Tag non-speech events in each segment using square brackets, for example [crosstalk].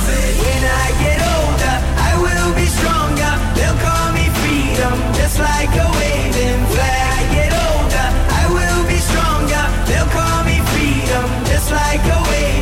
when I get older, I will be stronger. They'll call me freedom, just like a waving flag. I get older, I will be stronger. They'll call me freedom, just like a waving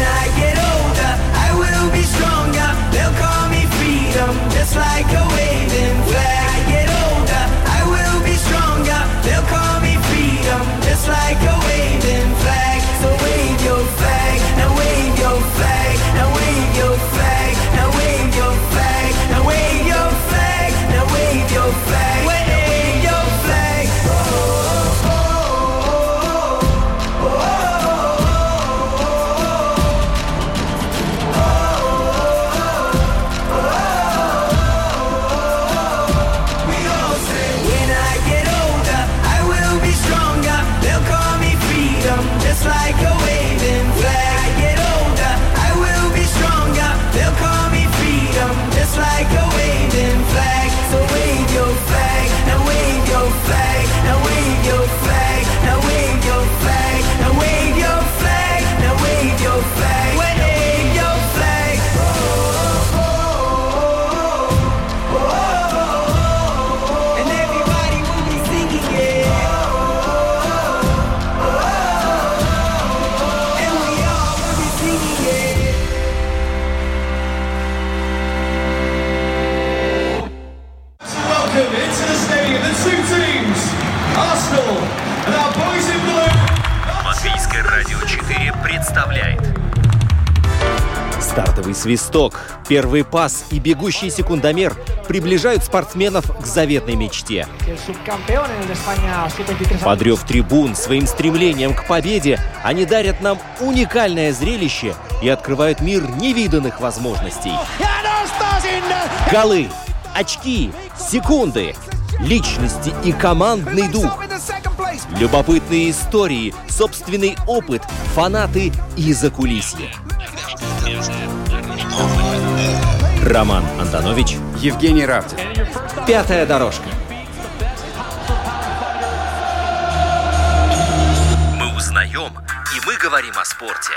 свисток, первый пас и бегущий секундомер приближают спортсменов к заветной мечте. que el subcampeón en el de España sub-23 Подрев трибун своим стремлением к победе, они дарят нам уникальное зрелище и открывают мир невиданных возможностей. Голы, очки, секунды, личности и командный дух. Любопытные истории, собственный опыт, фанаты и закулисье. Роман Антонович, Евгений Равдин. пятая дорожка. «Мы узнаем, и мы говорим о спорте».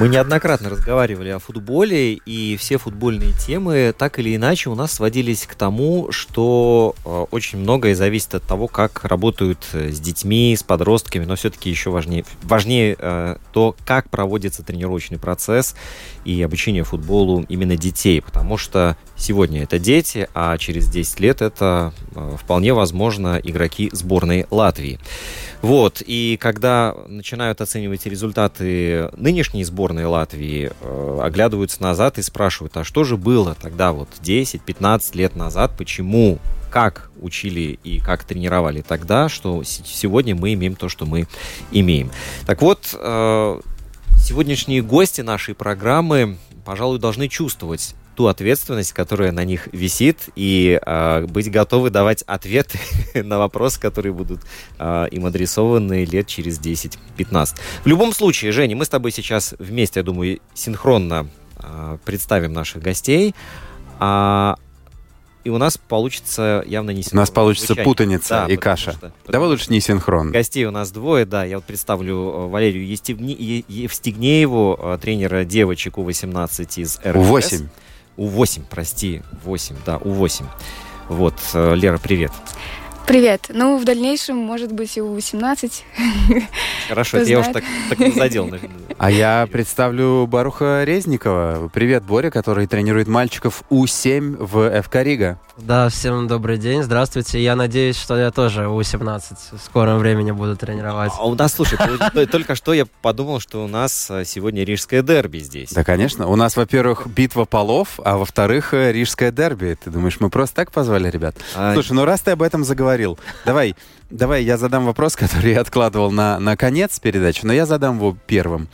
Мы неоднократно разговаривали о футболе, и все футбольные темы так или иначе у нас сводились к тому, что э, очень многое зависит от того, как работают э, с детьми, с подростками, но все-таки еще важнее, важнее э, то, как проводится тренировочный процесс и обучение футболу именно детей, потому что сегодня это дети, а через 10 лет это вполне возможно игроки сборной Латвии. Вот, и когда начинают оценивать результаты нынешней сборной Латвии, э, оглядываются назад и спрашивают, а что же было тогда вот 10-15 лет назад, почему, как учили и как тренировали тогда, что сегодня мы имеем то, что мы имеем. Так вот, э, сегодняшние гости нашей программы, пожалуй, должны чувствовать ту ответственность, которая на них висит, и э, быть готовы давать ответы [laughs] на вопросы, которые будут э, им адресованы лет через 10-15. В любом случае, Женя, мы с тобой сейчас вместе, я думаю, синхронно э, представим наших гостей. А и у нас получится явно не У нас получится звучание. путаница Да, и каша. что- Давай лучше не синхрон. Гостей у нас двое, да. Я вот представлю э, Валерию Евстигнееву, э, тренера девочек У-18 из РФС. У8. У-8, прости, 8, да, У-8. Вот, э, Лера, привет. Привет. Ну, в дальнейшем, может быть, и у 18. Хорошо, я уж знает. так, так задел. А я представлю Баруха Резникова. Привет, Боря, который тренирует мальчиков У7 в ФК Рига. Да, всем добрый день, здравствуйте. Я надеюсь, что я тоже У-17 в скором времени буду тренировать. А у нас, слушай, только что я подумал, что у нас э, сегодня рижское дерби здесь. Да, конечно. У нас, во-первых, битва полов, а во-вторых, э, рижское дерби. Ты думаешь, мы просто так позвали ребят? А, Слушай, ну раз ты об этом заговорил, давай, давай я задам вопрос, [laughs] который я откладывал на, на конец передачи, но я задам его первым.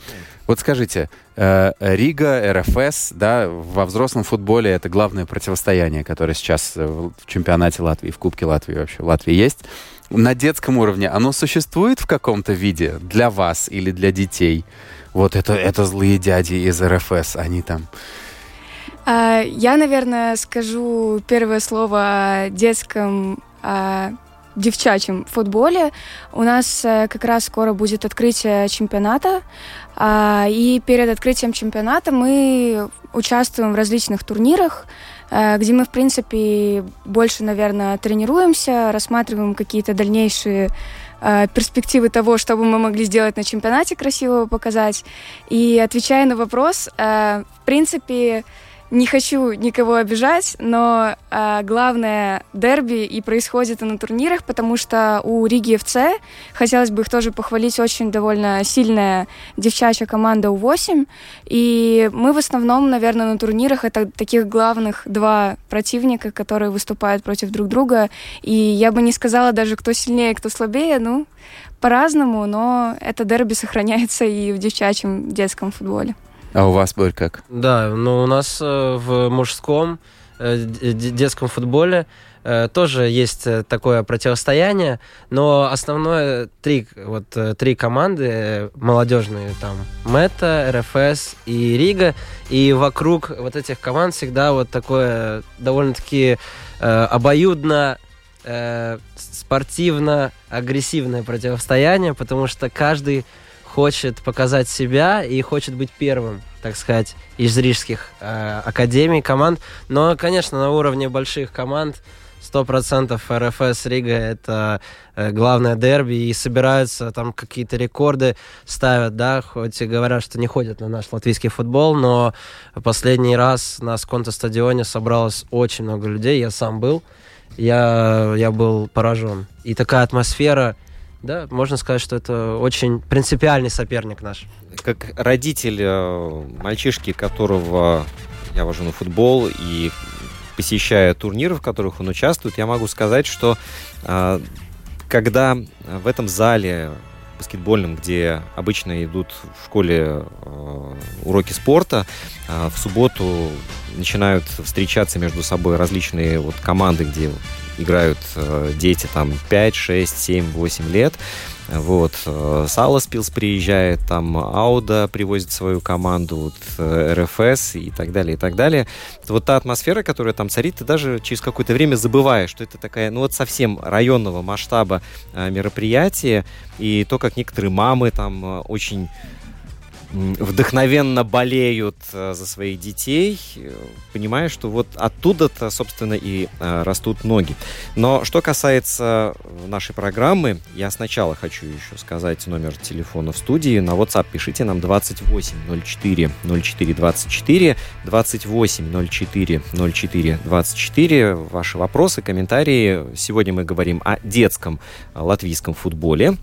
Вот скажите, э, Рига, РФС, да, во взрослом футболе это главное противостояние, которое сейчас э, в чемпионате Латвии, в Кубке Латвии вообще в Латвии есть. На детском уровне оно существует в каком-то виде для вас или для детей? Вот это, это злые дяди из РФС, они там... А, Я, наверное, скажу первое слово о детском девчачьем футболе. У нас э, как раз скоро будет открытие чемпионата. а, И перед открытием чемпионата мы участвуем в различных турнирах, э, где мы, в принципе, больше, наверное, тренируемся, рассматриваем какие-то дальнейшие э, перспективы того, что бы мы могли сделать на чемпионате красивого показать. И отвечая на вопрос, в принципе, не хочу никого обижать, но э, главное дерби и происходит и на турнирах, потому что у Риги ФЦ, хотелось бы их тоже похвалить, очень довольно сильная девчачья команда У8, и мы в основном, наверное, на турнирах это таких главных два противника, которые выступают против друг друга, и я бы не сказала даже, кто сильнее, кто слабее, ну, по-разному, но это дерби сохраняется и в девчачьем детском футболе. А у вас, Борь, как? Да, но у нас э, в мужском э, детском футболе э, тоже есть такое противостояние, но основное три, вот, три команды молодежные, там, Мета, РФС и Рига, и вокруг вот этих команд всегда вот такое довольно-таки э, обоюдно э, спортивно-агрессивное противостояние, потому что каждый хочет показать себя и хочет быть первым, так сказать, из рижских э, академий, команд. Но, конечно, на уровне больших команд 100% РФС Рига это э, главное дерби и собираются там какие-то рекорды ставят, да, хоть и говорят, что не ходят на наш латвийский футбол, но последний раз на Сконто стадионе собралось очень много людей, я сам был, я, я был поражен. И такая атмосфера, да, можно сказать, что это очень принципиальный соперник наш. Как родитель э, мальчишки, которого я вожу на футбол и посещая турниры, в которых он участвует, я могу сказать, что э, когда в этом зале баскетбольном, где обычно идут в школе э, уроки спорта, э, в субботу начинают встречаться между собой различные вот команды, где играют э, дети там 5, 6, 7, 8 лет. Вот, э, Саласпилс приезжает, там Ауда привозит свою команду, вот, э, РФС и так далее, и так далее. Вот та атмосфера, которая там царит, ты даже через какое-то время забываешь, что это такая, ну вот совсем районного масштаба э, мероприятие, и то, как некоторые мамы там очень вдохновенно болеют э, за своих детей, э, понимаешь, что вот оттуда-то, собственно, и э, растут ноги. Но что касается нашей программы, я сначала хочу еще сказать номер телефона в студии. На WhatsApp пишите нам 2804 04 24, 2804 04 24. Ваши вопросы, комментарии. Сегодня мы говорим о детском латвийском футболе.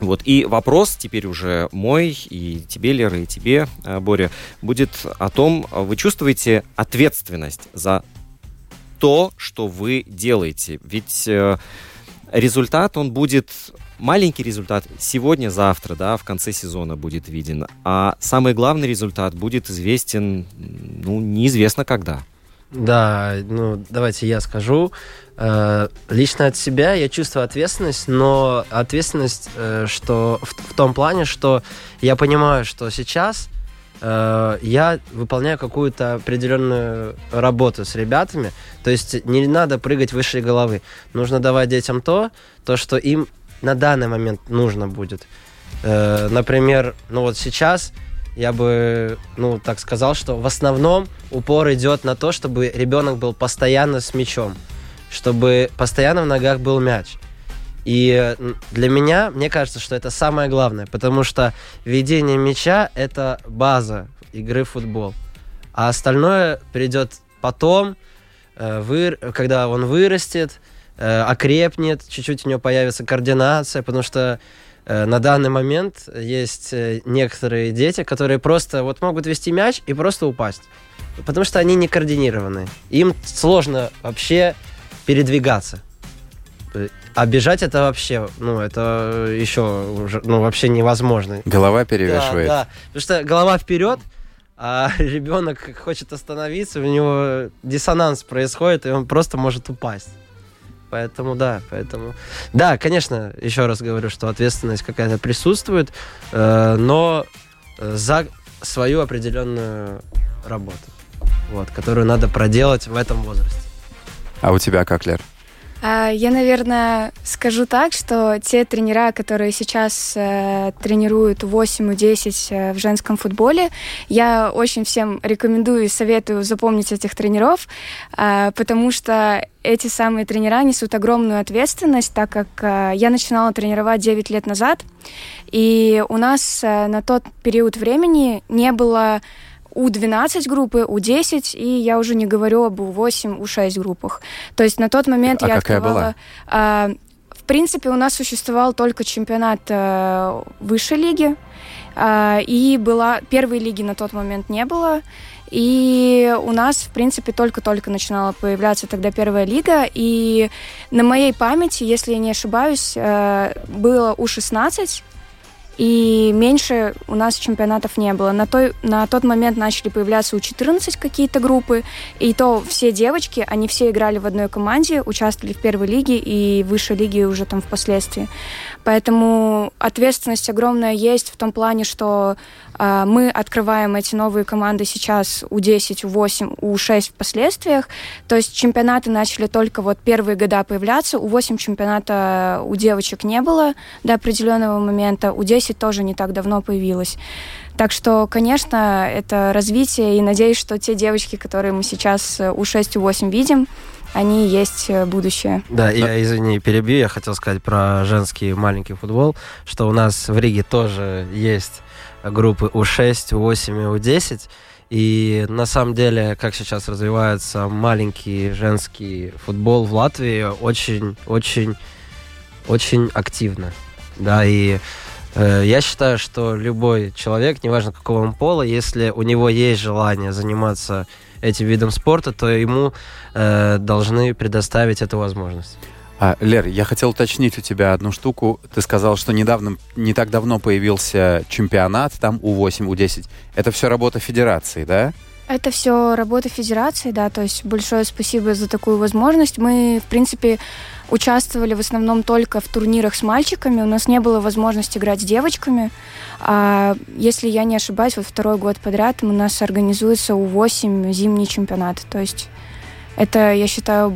Вот, и вопрос теперь уже мой, и тебе, Лера, и тебе, э, Боря, будет о том, вы чувствуете ответственность за то, что вы делаете. Ведь э, результат, он будет маленький результат сегодня, завтра, да, в конце сезона будет виден, а самый главный результат будет известен, ну, неизвестно когда. Да, ну давайте я скажу. Э, лично от себя я чувствую ответственность, но ответственность, э, что в, в том плане, что я понимаю, что сейчас э, я выполняю какую-то определенную работу с ребятами. То есть не надо прыгать выше головы. Нужно давать детям то, то, что им на данный момент нужно будет. Э, например, ну вот сейчас я бы, ну, так сказал, что в основном упор идет на то, чтобы ребенок был постоянно с мячом, чтобы постоянно в ногах был мяч. И для меня, мне кажется, что это самое главное, потому что ведение мяча – это база игры в футбол. А остальное придет потом, э, когда он вырастет, э, окрепнет, чуть-чуть у него появится координация, потому что на данный момент есть некоторые дети, которые просто вот могут вести мяч и просто упасть. Потому что они не координированы. Им сложно вообще передвигаться. А бежать это вообще, ну, это еще уже, ну, вообще невозможно. Голова перевешивает. Да, да. Потому что голова вперед, а [laughs] ребенок хочет остановиться, у него диссонанс происходит, и он просто может упасть. Поэтому да, поэтому... Да, конечно, еще раз говорю, что ответственность какая-то присутствует, э, но за свою определенную работу, вот, которую надо проделать в этом возрасте. А у тебя как, Лер? А, я, наверное, скажу так, что те тренера, которые сейчас э, тренируют 8 и 10 э, в женском футболе, я очень всем рекомендую и советую запомнить этих тренеров, э, потому что эти самые тренера несут огромную ответственность, так как э, я начинала тренировать 9 лет назад, и у нас э, на тот период времени не было у-12 группы, У-10, и я уже не говорю об У-8, У-6 группах. То есть на тот момент а я какая открывала... Была? А, в принципе, у нас существовал только чемпионат а, высшей лиги, а, и была... Первой лиги на тот момент не было, и у нас, в принципе, только-только начинала появляться тогда первая лига. И на моей памяти, если я не ошибаюсь, э, было У-16, и меньше у нас чемпионатов не было. На, той, на тот момент начали появляться у 14 какие-то группы, и то все девочки, они все играли в одной команде, участвовали в первой лиге и высшей лиге уже там впоследствии. Поэтому ответственность огромная есть в том плане, что э, мы открываем эти новые команды сейчас у 10, у 8, у 6 впоследствиях. То есть чемпионаты начали только вот первые года появляться. У 8 чемпионата у девочек не было до определенного момента. У 10 тоже не так давно появилось. Так что, конечно, это развитие, и надеюсь, что те девочки, которые мы сейчас у 6, у 8 видим, они есть э, будущее. Да, я, извини, перебью, я хотел сказать про женский маленький футбол, что у нас в Риге тоже есть группы У6, У8 и У10, и на самом деле, как сейчас развивается маленький женский футбол в Латвии, очень, очень, очень активно. Да, и э, я считаю, что любой человек, неважно какого он пола, если у него есть желание заниматься этим видом спорта, то ему э, должны предоставить эту возможность. А, Лер, я хотел уточнить у тебя одну штуку. Ты сказал, что недавно, не так давно появился чемпионат, там У8, У10. Это все работа федерации, да? Это все работа федерации, да, то есть большое спасибо за такую возможность. Мы, в принципе, участвовали в основном только в турнирах с мальчиками, у нас не было возможности играть с девочками. А если я не ошибаюсь, вот второй год подряд у нас организуется У8 зимний чемпионат. То есть это, я считаю,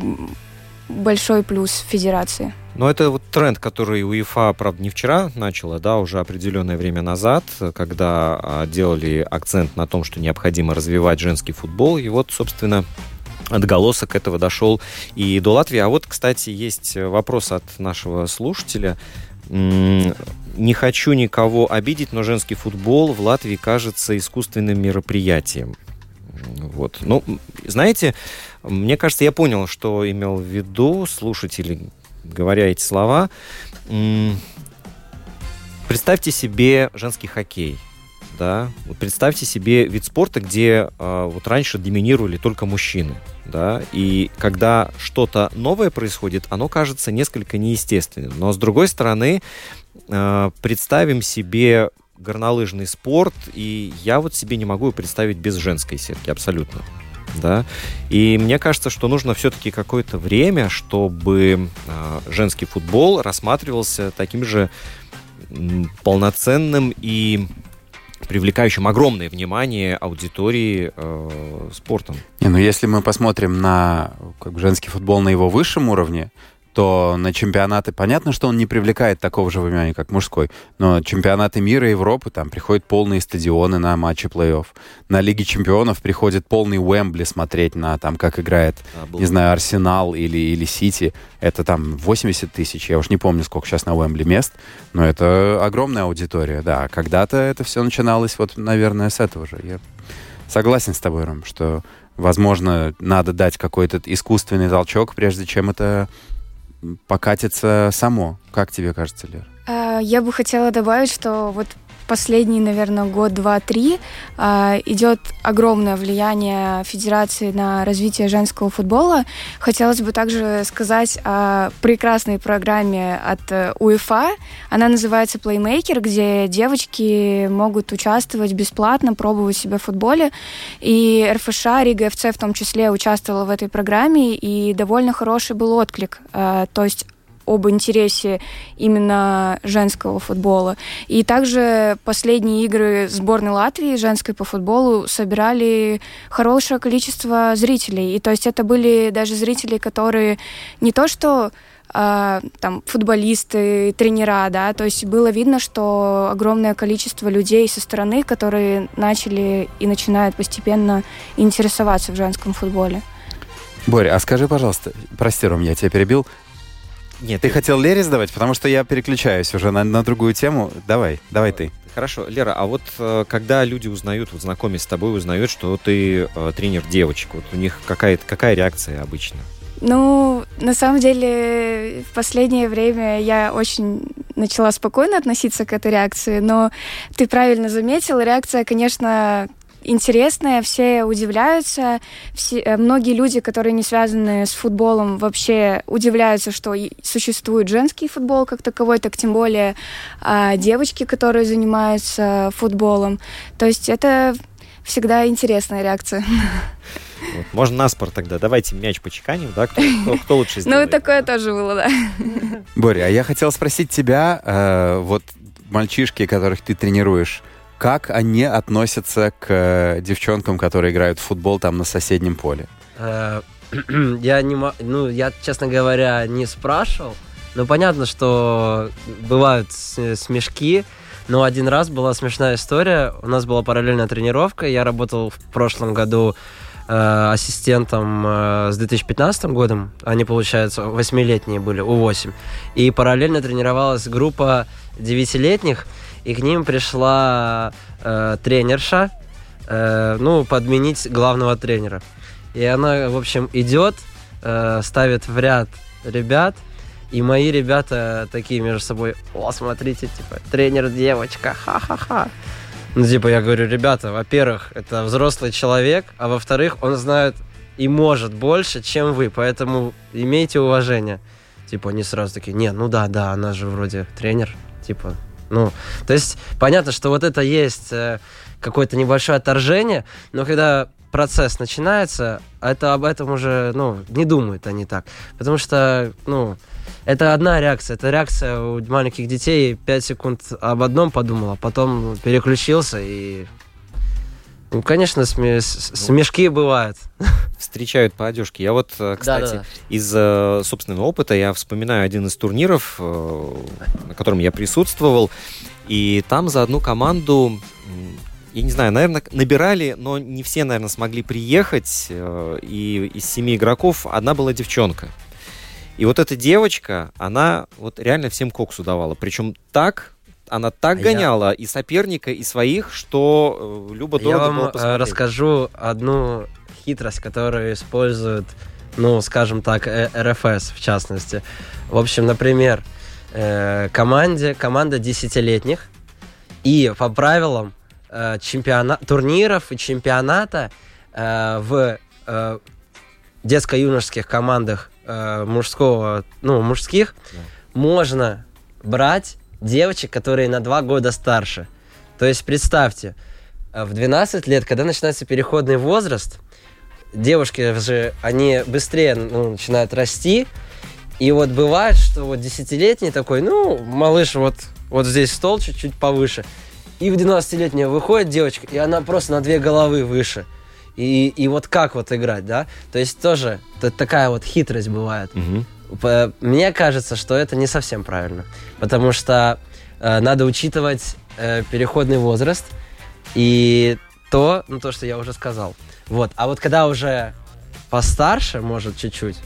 большой плюс федерации. Но это вот тренд, который УЕФА, правда, не вчера начала, да, уже определенное время назад, когда а, делали акцент на том, что необходимо развивать женский футбол. И вот, собственно, отголосок этого дошел и до Латвии. А вот, кстати, есть вопрос от нашего слушателя. Не хочу никого обидеть, но женский футбол в Латвии кажется искусственным мероприятием. Вот. Ну, знаете, мне кажется, я понял, что имел в виду слушатель, говоря эти слова. Представьте себе женский хоккей. Да? Вот представьте себе вид спорта, где э, вот раньше доминировали только мужчины. Да? И когда что-то новое происходит, оно кажется несколько неестественным. Но с другой стороны, э, представим себе горнолыжный спорт, и я вот себе не могу представить без женской сетки, абсолютно. Да? И мне кажется, что нужно все-таки какое-то время, чтобы э, женский футбол рассматривался таким же полноценным и привлекающим огромное внимание аудитории э, спортом. Не, ну если мы посмотрим на как бы, женский футбол на его высшем уровне, то на чемпионаты, понятно, что он не привлекает такого же внимания, как мужской, но чемпионаты мира и Европы, там приходят полные стадионы на матчи плей-офф. На Лиге чемпионов приходит полный Уэмбли смотреть на там, как играет, А, не знаю, Арсенал или, или Сити. Это там 80 тысяч, я уж не помню, сколько сейчас на Уэмбли мест, но это огромная аудитория, да. Когда-то это все начиналось, вот, наверное, с этого же. Я согласен с тобой, Ром, что, возможно, надо дать какой-то искусственный толчок, прежде чем это покатится само. Как тебе кажется, Лер? А, Я бы хотела добавить, что вот последний, наверное, год, два, три а, идет огромное влияние Федерации на развитие женского футбола. Хотелось бы также сказать о прекрасной программе от э, УЕФА. Она называется Playmaker, где девочки могут участвовать бесплатно, пробовать себя в футболе. И РФШ, Рига ФЦ в том числе участвовала в этой программе, и довольно хороший был отклик. А, То есть об интересе именно женского футбола. И также последние игры сборной Латвии женской по футболу собирали хорошее количество зрителей. И то есть это были даже зрители, которые не то что а, там футболисты, тренера, да, то есть было видно, что огромное количество людей со стороны, которые начали и начинают постепенно интересоваться в женском футболе. Боря, а скажи, пожалуйста, прости, Ром, я тебя перебил. Нет, Ты я- хотел Лере задавать, потому что я переключаюсь уже на, на другую тему. Давай, давай ты. Хорошо, Лера, а вот э, когда люди узнают, вот знакомясь с тобой, узнают, что ты э, тренер девочек, вот у них какая, какая реакция обычно? Ну, на самом деле, в последнее время я очень начала спокойно относиться к этой реакции, но ты правильно заметил, реакция, конечно, интересная, все удивляются, все, э, многие люди, которые не связаны с футболом, вообще удивляются, что существует женский футбол как таковой, так тем более а, девочки, которые занимаются футболом. То есть это всегда интересная реакция. Вот, можно на спор тогда. Давайте мяч почеканим, да? Кто, кто- кто лучше Ну, сделает? такое тоже было, да. Боря, а я хотел спросить тебя, э, вот мальчишки, которых ты тренируешь, как они относятся к э, девчонкам, которые играют в футбол там на соседнем поле? Э, [clears throat] Я не ну, я, честно говоря, не спрашивал. Но понятно, что бывают смешки. Но один раз была смешная история. У нас была параллельная тренировка. Я работал в прошлом году э, ассистентом э, с 2015 годом. Они, получается, восьмилетние были, У8. И параллельно тренировалась группа девятилетних. И к ним пришла э, тренерша, э, ну, подменить главного тренера. И она, в общем, идет, э, ставит в ряд ребят, и мои ребята такие между собой, о, смотрите, типа, тренер девочка, ха-ха-ха. Ну, типа, я говорю, ребята, во-первых, это взрослый человек, а во-вторых, он знает и может больше, чем вы, поэтому имейте уважение. Типа, они сразу такие, не, ну да, да, она же вроде тренер, типа, ну, то есть понятно, что вот это есть э, какое-то небольшое отторжение, но когда процесс начинается, это об этом уже, ну, не думают они так. Потому что, ну, это одна реакция. Это реакция у маленьких детей. Пять секунд об одном подумал, а потом переключился и... Ну, конечно, сме- смешки бывают. [laughs] Встречают по одежке. Я вот, э, кстати, Да-да-да. из э, собственного опыта я вспоминаю один из турниров, э, на котором я присутствовал, и там за одну команду, я не знаю, наверное, набирали, но не все, наверное, смогли приехать, э, и из семи игроков одна была девчонка. И вот эта девочка, она вот реально всем коксу давала. Причем так, она так А я- гоняла и соперника, и своих, что э, Я любо-дорого вам было э, расскажу одну хитрость, которую используют, ну, скажем так, э, РФС в частности. В общем, например, команде, команда десятилетних, и по правилам чемпиона- турниров и чемпионата в детско-юношеских командах мужского, ну, мужских, можно брать девочек, которые на два года старше. То есть представьте, э, в 12 лет, когда начинается переходный возраст, девушки же, они быстрее ну, начинают расти, и вот бывает, что вот десятилетний такой, ну, малыш, вот, вот здесь стол чуть-чуть повыше, И в 12-летнюю выходит девочка, и она просто на две головы выше. И, и вот как вот играть, да? То есть тоже т- такая вот хитрость бывает. П- Мне кажется, что это не совсем правильно. Потому что э, надо учитывать э, переходный возраст и то, ну то, что я уже сказал. Вот. А вот когда уже постарше, может, чуть-чуть,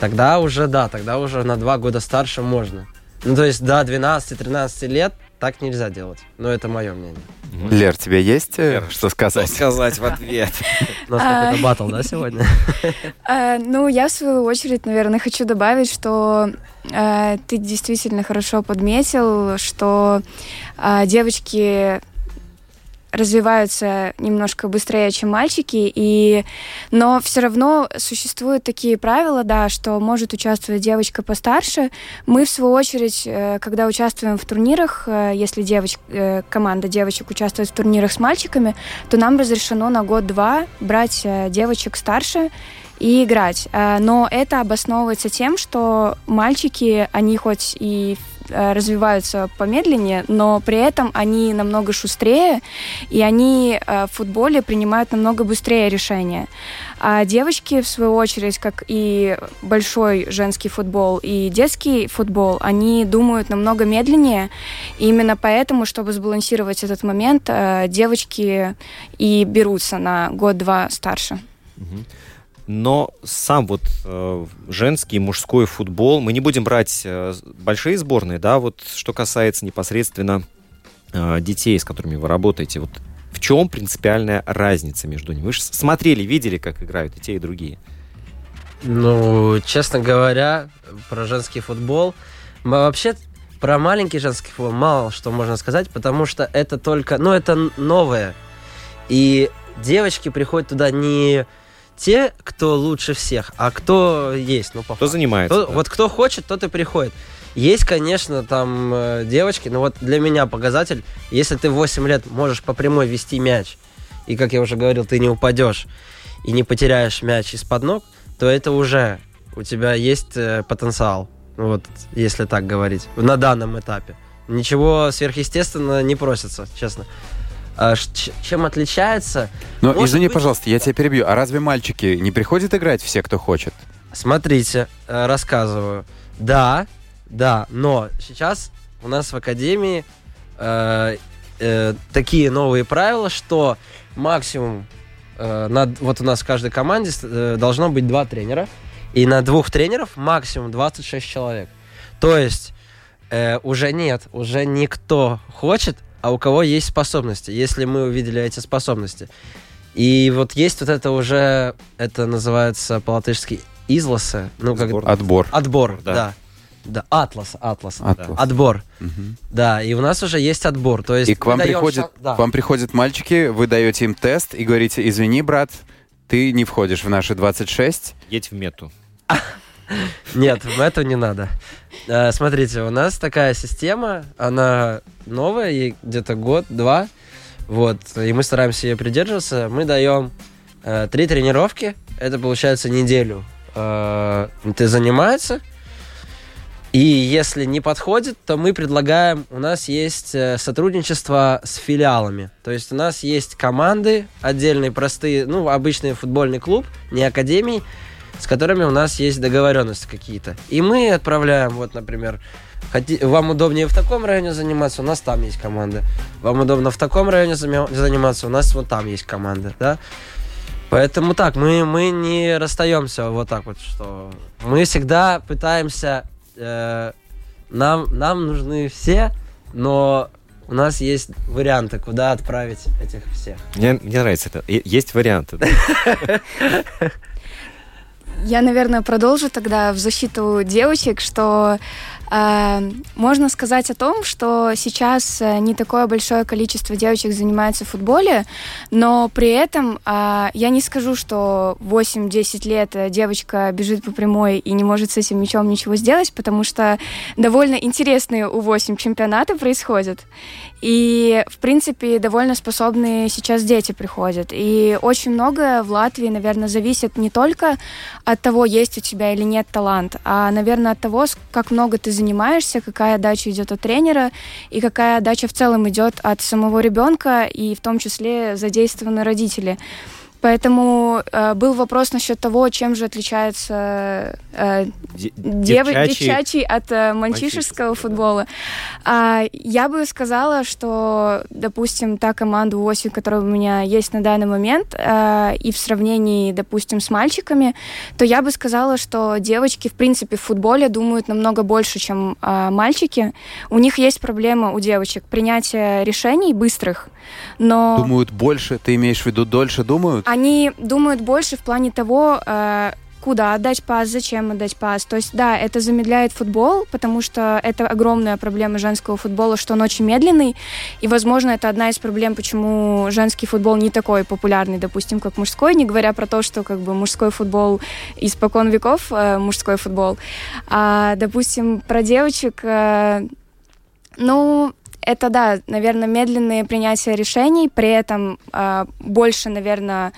тогда уже, да, тогда уже на два года старше можно. Ну, то есть до 12-13 лет так нельзя делать. Но это мое мнение. Лер, тебе есть э, что сказать? Сказать в ответ. У нас А. какой-то батл, да, сегодня? А, [laughs] ну, я в свою очередь, наверное, хочу добавить, что а, ты действительно хорошо подметил, что а, девочки развиваются немножко быстрее, чем мальчики, и... но все равно существуют такие правила, да, что может участвовать девочка постарше. Мы, в свою очередь, э, когда участвуем в турнирах, э, если девоч... э, команда девочек участвует в турнирах с мальчиками, то нам разрешено на год-два брать девочек старше и играть. Но это обосновывается тем, что мальчики, они хоть и развиваются помедленнее, но при этом они намного шустрее, и они э, в футболе принимают намного быстрее решения. А девочки, в свою очередь, как и большой женский футбол и детский футбол, они думают намного медленнее. И именно поэтому, чтобы сбалансировать этот момент, э, девочки и берутся на год-два старше. Но сам вот э, женский, мужской футбол, мы не будем брать э, большие сборные, да, вот что касается непосредственно э, детей, с которыми вы работаете, вот в чем принципиальная разница между ними? Вы же смотрели, видели, как играют и те, и другие. Ну, честно говоря, про женский футбол. Вообще, про маленький женский футбол мало что можно сказать, потому что это только, ну, это новое. И девочки приходят туда не те, кто лучше всех, а кто есть. Ну, по Кто занимается? Кто- да? Вот кто хочет, тот и приходит. Есть, конечно, там э, девочки, но вот для меня показатель, если ты в 8 лет можешь по прямой вести мяч, и, как я уже говорил, ты не упадешь и не потеряешь мяч из-под ног, то это уже у тебя есть э, потенциал, вот, если так говорить, на данном этапе. Ничего сверхъестественного не просится, честно. А чем отличается? Но Может извини, быть- пожалуйста, я тебя перебью. А разве мальчики не приходят играть все, кто хочет? Смотрите, э, рассказываю. Да, да, но сейчас у нас в академии э, э, такие новые правила, что максимум э, на, вот у нас в каждой команде э, должно быть два тренера, и на двух тренеров максимум 26 человек. То есть э, уже нет, уже никто хочет, а у кого есть способности, если мы увидели эти способности. И вот есть вот это уже, это называется по-латышски изласы, ну как. Отбор. отбор, Да. да. да. атлас, атлас, Атлас. отбор, Мгм. да, и у нас уже есть отбор, то есть И к вам, приходят, шан- да. к вам приходят мальчики, вы даете им тест и говорите, извини, брат, ты не входишь в наши 26. Едь в мету. Нет, в это не надо. Э, Смотрите, у нас такая система, она новая, ей где-то год-два, вот, и мы стараемся ее придерживаться. Мы даем э, три тренировки, это получается неделю. Э, ты занимается, и если не подходит, то мы предлагаем, у нас есть э, сотрудничество с филиалами. То есть у нас есть команды отдельные, простые, ну, обычный футбольный клуб, не академии, с которыми у нас есть договоренности какие-то. И мы отправляем, вот, например, хоти- вам удобнее в таком районе заниматься, у нас там есть команда. Вам удобно в таком районе заниматься, у нас вот там есть команда, да? Поэтому так, мы, мы не расстаемся вот так вот, что мы всегда пытаемся, э, нам, нам нужны все, но у нас есть варианты, куда отправить этих всех. Мне, мне нравится это. Есть варианты. да? Я, наверное, продолжу тогда в защиту девочек, что можно сказать о том, что сейчас э, не такое большое количество девочек занимается в футболе, но при этом э, я не скажу, что 8-10 лет э, девочка бежит по прямой и не может с этим мячом ничего сделать, потому что довольно интересные у 8 чемпионаты происходят. И, в принципе, довольно способные сейчас дети приходят. И очень многое в Латвии, наверное, зависит не только от того, есть у тебя или нет талант, а, наверное, от того, как много ты занимаешься, какая отдача идет от тренера и какая отдача в целом идет от самого ребенка, и в том числе задействованы родители. Поэтому э, был вопрос насчет того, чем же отличается э, Де- дев- девчачий- девчачий от э, мальчишеского футбола. А, я бы сказала, что, допустим, та команда U8, которая у меня есть на данный момент, э, и в сравнении, допустим, с мальчиками, то я бы сказала, что девочки, в принципе, в футболе думают намного больше, чем э, мальчики. У них есть проблема у девочек принятия решений быстрых, но... Думают больше, ты имеешь в виду дольше думают? Они думают больше в плане того, э, куда отдать пас, зачем отдать пас. То есть, да, это замедляет футбол, потому что это огромная проблема женского футбола, что он очень медленный. И, возможно, это одна из проблем, почему женский футбол не такой популярный, допустим, как мужской, не говоря про то, что как бы мужской футбол испокон веков э, мужской футбол. А, допустим, про девочек, э, ну, это, да, наверное, медленные принятия решений, при этом э, больше, наверное,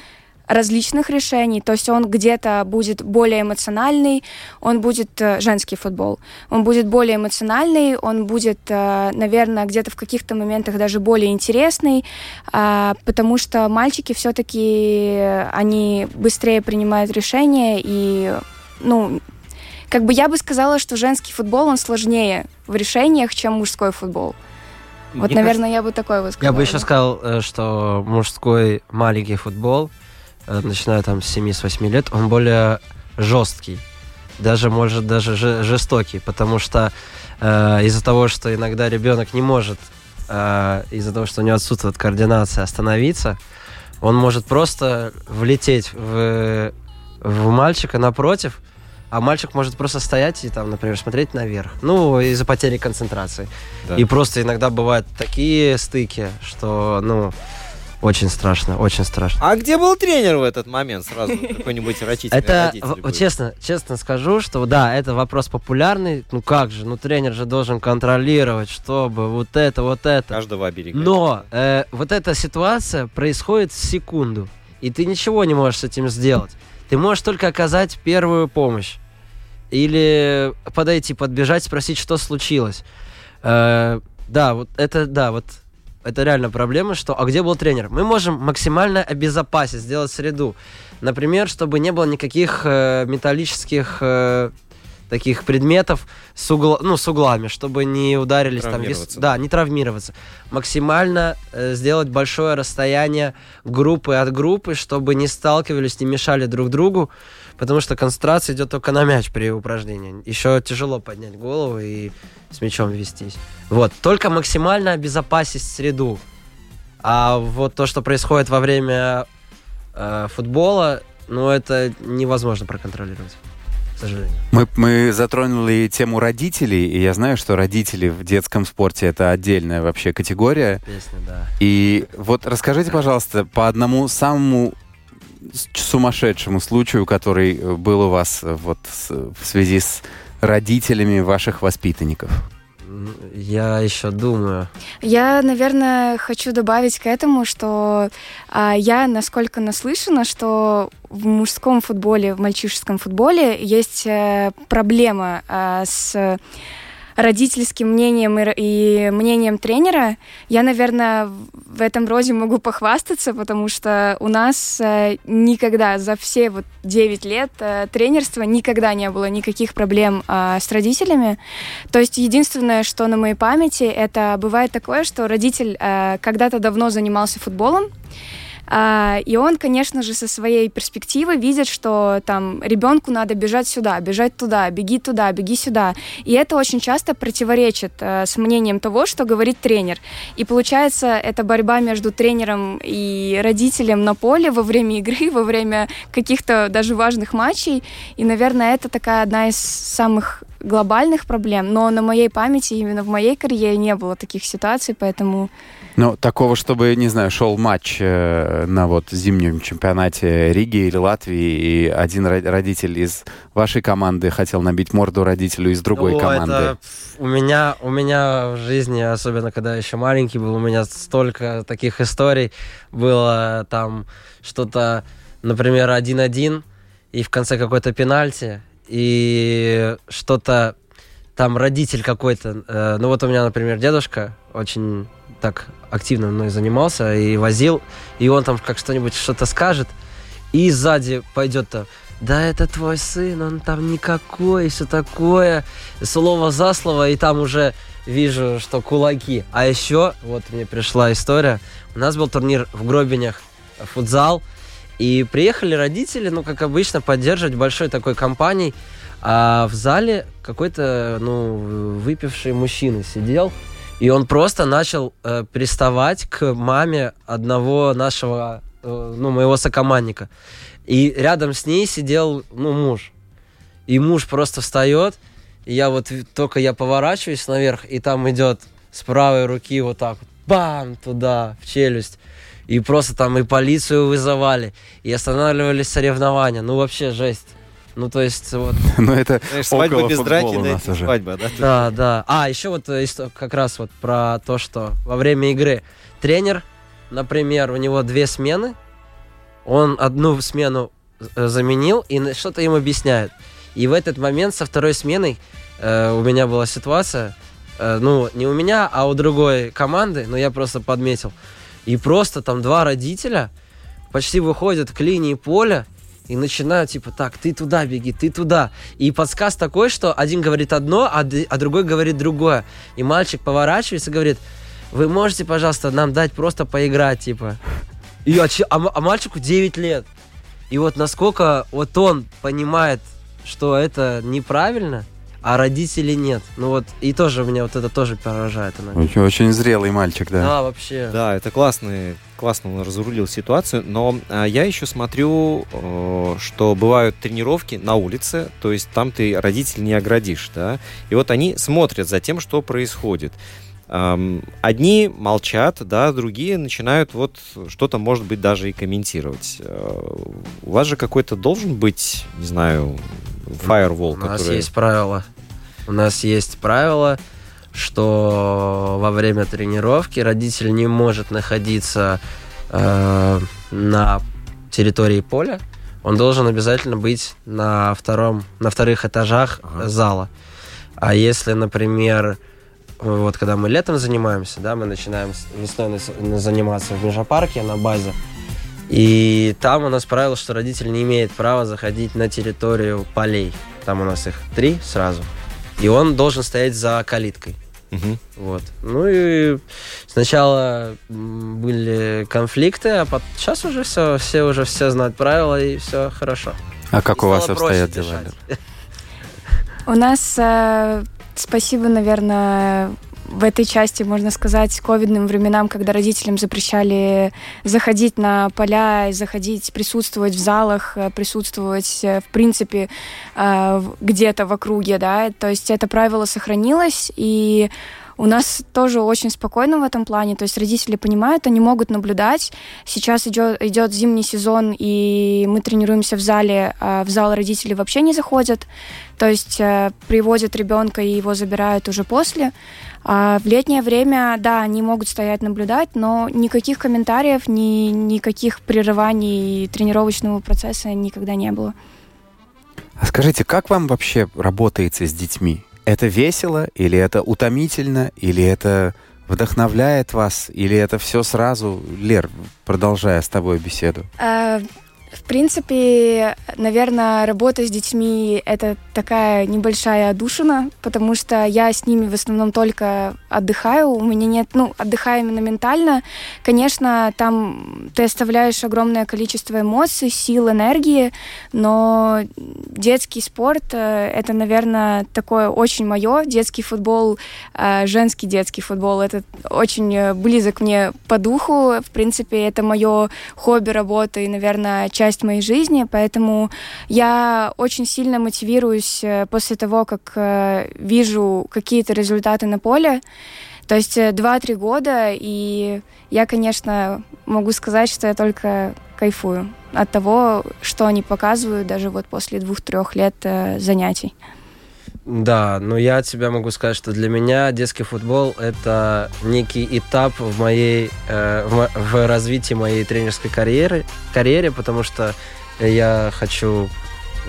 различных решений, то есть он где-то будет более эмоциональный, он будет э, женский футбол, он будет более эмоциональный, он будет, э, наверное, где-то в каких-то моментах даже более интересный, э, потому что мальчики все-таки они быстрее принимают решения и, ну, как бы я бы сказала, что женский футбол он сложнее в решениях, чем мужской футбол. Вот, Мне наверное, я бы такое высказала. Я бы еще сказал, э, что мужской маленький футбол, э, начиная там с 7-8 лет, он более жесткий. Даже, может, даже же- жестокий, потому что э, из-за того, что иногда ребенок не может, э, из-за того, что у него отсутствует координация, остановиться, он может просто влететь в, в мальчика напротив, а мальчик может просто стоять и там, например, смотреть наверх. Ну, из-за потери концентрации. Да. И просто иногда бывают такие стыки, что, ну, очень страшно, очень страшно. А где был тренер в этот момент? Сразу какой-нибудь рачительный Это, родитель в- честно, честно скажу, что да, это вопрос популярный. Ну как же, ну тренер же должен контролировать, чтобы вот это, вот это. Каждого оберегать. Но э, вот эта ситуация происходит в секунду, и ты ничего не можешь с этим сделать. Ты можешь только оказать первую помощь. Или подойти, подбежать, спросить, что случилось. Э, да, вот это, да, вот это реально проблема, что, а где был тренер? Мы можем максимально обезопасить, сделать среду. Например, чтобы не было никаких э, металлических э, таких предметов с, угла, ну, с углами, чтобы не ударились там. вес- да, не травмироваться. Максимально э, сделать большое расстояние группы от группы, чтобы не сталкивались, не мешали друг другу, потому что концентрация идет только на мяч при упражнении. Еще тяжело поднять голову и с мячом вестись. Вот, только максимально обезопасить среду. А вот то, что происходит во время э, футбола, ну, это невозможно проконтролировать, сожалению. Мы, мы затронули тему родителей, и я знаю, что родители в детском спорте это отдельная вообще категория. Песня, да. И вот расскажите, пожалуйста, по одному самому сумасшедшему случаю, который э, был у вас э, вот с- в связи с родителями ваших воспитанников. Я еще думаю. Я, наверное, хочу добавить к этому, что а, я насколько наслышана, что в мужском футболе, в мальчишеском футболе есть э, проблема а, с родительским мнением и, и мнением тренера. Я, наверное, в- этом роде могу похвастаться, потому что у нас э, никогда за все вот 9 лет э, тренерства никогда не было никаких проблем а, с родителями. То есть единственное, что на моей памяти, это бывает такое, что родитель э, когда-то давно занимался футболом, и он, конечно же, со своей перспективы видит, что там ребенку надо бежать сюда, бежать туда, беги туда, беги сюда. И это очень часто противоречит э, с мнением того, что говорит тренер. И получается, это борьба между тренером и родителем на поле во время игры, во время каких-то даже важных матчей. И, наверное, это такая одна из самых глобальных проблем. Но на моей памяти, именно в моей карьере не было таких ситуаций, поэтому... Но такого, чтобы, не знаю, шел матч э, на вот зимнем чемпионате Риги или Латвии, и один ро- родитель из вашей команды хотел набить морду родителю из другой Ну, команды. это у меня, у меня в жизни, особенно когда я еще маленький был, у меня столько таких историй было там что-то, например, 1-1, и в конце какой-то пенальти, и что-то там родитель какой-то, э, ну вот у меня, например, дедушка очень так активно мной занимался и возил, и он там как что-нибудь что-то скажет, и сзади пойдет-то, да это твой сын, он там никакой, все такое, слово за слово, и там уже вижу, что кулаки. А еще, вот мне пришла история, у нас был турнир в Гробинях, футзал, и приехали родители, ну, как обычно, поддерживать большой такой компанией, а в зале какой-то, ну, выпивший мужчина сидел, и он просто начал э, приставать к маме одного нашего, э, ну, моего сокомандника. И рядом с ней сидел, ну, муж. И муж просто встает, и я вот только я поворачиваюсь наверх, и там идет с правой руки вот так вот, бам, туда, в челюсть. И просто там и полицию вызывали, и останавливались соревнования. Ну, вообще жесть. Ну, то есть, вот... [laughs] Ну, это Знаешь, свадьба без драки, у да, нас это уже. свадьба, да? Да, да. А, еще вот э, как раз вот про то, что во время игры тренер, например, у него две смены, он одну смену э, заменил и что-то им объясняет. И в этот момент со второй сменой э, у меня была ситуация, э, ну, не у меня, а у другой команды, но я просто подметил. И просто там два родителя почти выходят к линии поля и начинают типа, так, ты туда беги, ты туда. И подсказ такой, что один говорит одно, а, а другой говорит другое. И мальчик поворачивается и говорит, вы можете, пожалуйста, нам дать просто поиграть, типа. И, а, а а мальчику 9 лет. И вот насколько вот он понимает, что это неправильно, а родители нет. Ну вот, и тоже меня вот это тоже поражает иногда. Очень, очень зрелый мальчик, да. Да, вообще. Да, это классный, классно он разрулил ситуацию, но а, я еще смотрю, э, что бывают тренировки на улице, то есть там ты родителей не оградишь, да, и вот они смотрят за тем, что происходит. Ам, Одни молчат, да, другие начинают вот что-то, может быть, даже и комментировать. Э, У вас же какой-то должен быть, не знаю, фаервол, У нас который... есть правило. У нас есть правило, что во время тренировки родитель не может находиться э, на территории поля. Он должен обязательно быть на втором, на вторых этажах Ага. зала. А если, например, вот когда мы летом занимаемся, да, мы начинаем весной нас- заниматься в межапарке на базе, и там у нас правило, что родитель не имеет права заходить на территорию полей. Там у нас их три сразу. И он должен стоять за калиткой. Мгм. Вот. Ну и сначала были конфликты, а сейчас уже все, все уже все знают правила и все хорошо. А как И у вас обстоят дела? У нас, э, спасибо, наверное, в этой части, можно сказать, ковидным временам, когда родителям запрещали заходить на поля, заходить, присутствовать в залах, э, присутствовать, э, в принципе, э, где-то в округе, да, то есть это правило сохранилось, и у нас тоже очень спокойно в этом плане, то есть родители понимают, они могут наблюдать. Сейчас идет, идет зимний сезон, и мы тренируемся в зале, а в зал родители вообще не заходят, то есть э, приводят ребенка и его забирают уже после. А в летнее время, да, они могут стоять наблюдать, но никаких комментариев, ни, никаких прерываний тренировочного процесса никогда не было. А скажите, как вам вообще работается с детьми? Это весело, или это утомительно, или это вдохновляет вас, или это все сразу? Лер, продолжая с тобой беседу. В принципе, наверное, работа с детьми — это такая небольшая отдушина, потому что я с ними в основном только отдыхаю. У меня нет, ну, отдыхаю именно ментально. Конечно, там ты оставляешь огромное количество эмоций, сил, энергии, но детский спорт э, — это, наверное, такое очень мое. Детский футбол, э, женский детский футбол — это очень э, близок мне по духу. В принципе, это мое хобби, работа и, наверное, часть моей жизни, поэтому я очень сильно мотивируюсь э, после того, как э, вижу какие-то результаты на поле. То есть э, 2-3 года, и я, конечно, могу сказать, что я только кайфую от того, что они показывают даже вот после двух-трех лет э, занятий. Да, но я от тебя могу сказать, что для меня детский футбол это некий этап в моей э, в, в развитии моей тренерской карьеры, карьере, потому что я хочу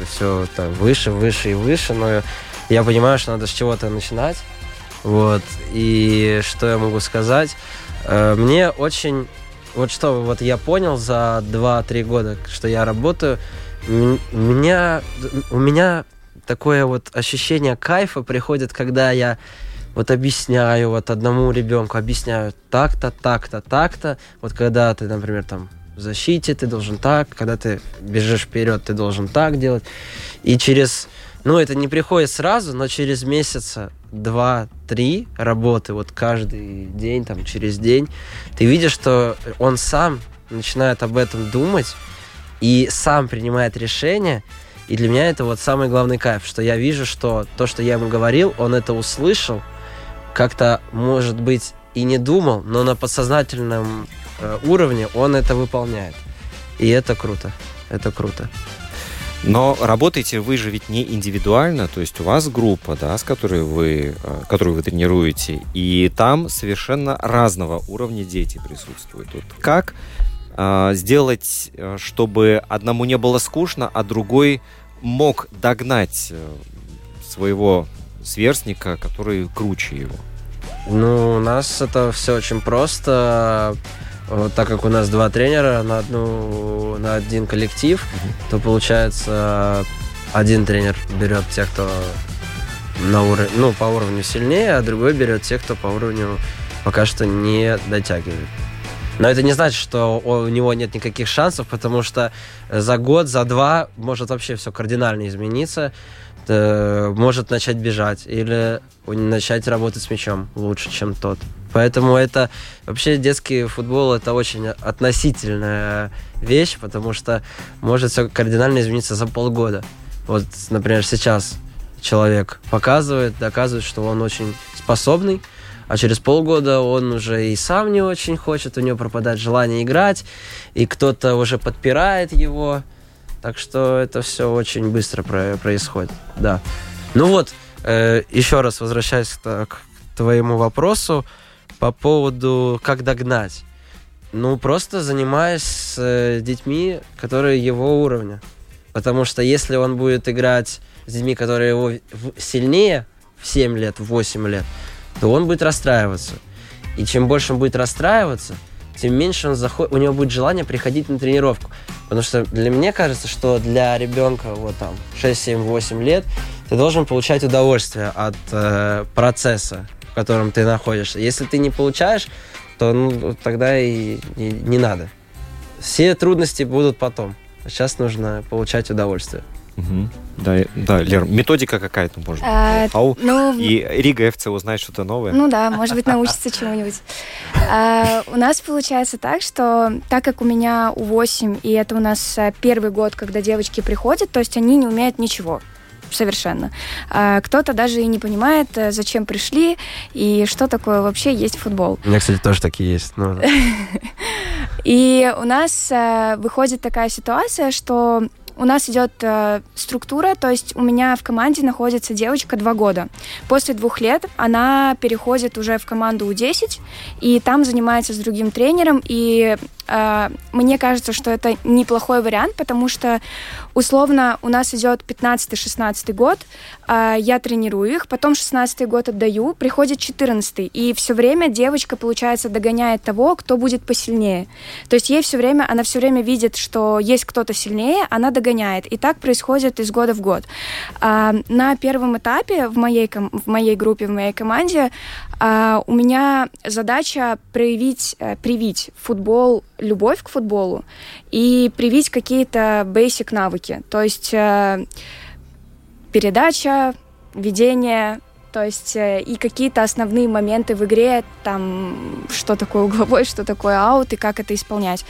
все там выше, выше и выше, но я понимаю, что надо с чего-то начинать. Вот. И что я могу сказать? Э, мне очень... Вот что вот я понял за 2-3 года, что я работаю, меня, у меня такое вот ощущение кайфа приходит, когда я вот объясняю вот одному ребенку, объясняю так-то, так-то, так-то. Вот когда ты, например, там в защите, ты должен так, когда ты бежишь вперед, ты должен так делать. И через, ну, это не приходит сразу, но через месяца два-три работы, вот каждый день, там, через день, ты видишь, что он сам начинает об этом думать и сам принимает решение. И для меня это вот самый главный кайф, что я вижу, что то, что я ему говорил, он это услышал, как-то, может быть, и не думал, но на подсознательном э, уровне он это выполняет. И это круто. Это круто. Но работаете вы же ведь не индивидуально, то есть у вас группа, да, с которой вы, э, которую вы тренируете, и там совершенно разного уровня дети присутствуют. Вот как э, сделать, э, чтобы одному не было скучно, а другой мог догнать э, своего сверстника, который круче его? Ну, у нас это все очень просто. Вот, так как у нас два тренера на, одну, на один коллектив, то получается один тренер берет тех, кто на уровне, ну, по уровню сильнее, а другой берет тех, кто по уровню пока что не дотягивает. Но это не значит, что у него нет никаких шансов, потому что за год, за два может вообще все кардинально измениться. Э, может начать бежать или начать работать с мячом лучше, чем тот. Поэтому это вообще детский футбол это очень относительная вещь, потому что может все кардинально измениться за полгода. Вот, например, сейчас человек показывает, доказывает, что он очень способный, а через полгода он уже и сам не очень хочет, у него пропадает желание играть, и кто-то уже подпирает его. Так что это все очень быстро происходит, да. Ну вот, э, еще раз возвращаясь к, твоему вопросу по поводу как догнать. Ну, просто занимаясь с э, детьми, которые его уровня. Потому что если он будет играть с детьми, которые его сильнее в 7 лет, в 8 лет, то он будет расстраиваться. И чем больше он будет расстраиваться, тем меньше он заход... у него будет желание приходить на тренировку. Потому что для меня кажется, что для ребенка вот там 6, 7, 8 лет ты должен получать удовольствие от э, процесса, в котором ты находишься. Если ты не получаешь, то ну, тогда и не, не надо. Все трудности будут потом. Сейчас нужно получать удовольствие. Угу. Да, да, Лер, методика какая-то может а, Ау, ну, и Рига ФЦ узнает что-то новое. Ну да, может быть, научится чему-нибудь. А, у нас получается так, что так как у меня у 8, и это у нас а, первый год, когда девочки приходят, то есть они не умеют ничего совершенно. А кто-то даже и не понимает, э, зачем пришли и что такое вообще есть футбол. У меня, кстати, тоже такие есть. Но... [laughs] И у нас э, выходит такая ситуация, что у нас идет э, структура, то есть у меня в команде находится девочка два года. После двух лет она переходит уже в команду У10, и там занимается с другим тренером, и мне кажется, что это неплохой вариант, потому что условно у нас идет 15-16 год, э, я тренирую их, потом 16 год отдаю, приходит 14 и все время девочка, получается, догоняет того, кто будет посильнее. То есть ей все время, она все время видит, что есть кто-то сильнее, она догоняет. И так происходит из года в год. А, на первом этапе в моей, в моей группе, в моей команде а, у меня задача проявить, э, привить футбол, любовь к футболу и привить какие-то basic навыки. То есть э, передача, ведение, то есть э, и какие-то основные моменты в игре, там, что такое угловой, что такое аут и как это исполнять.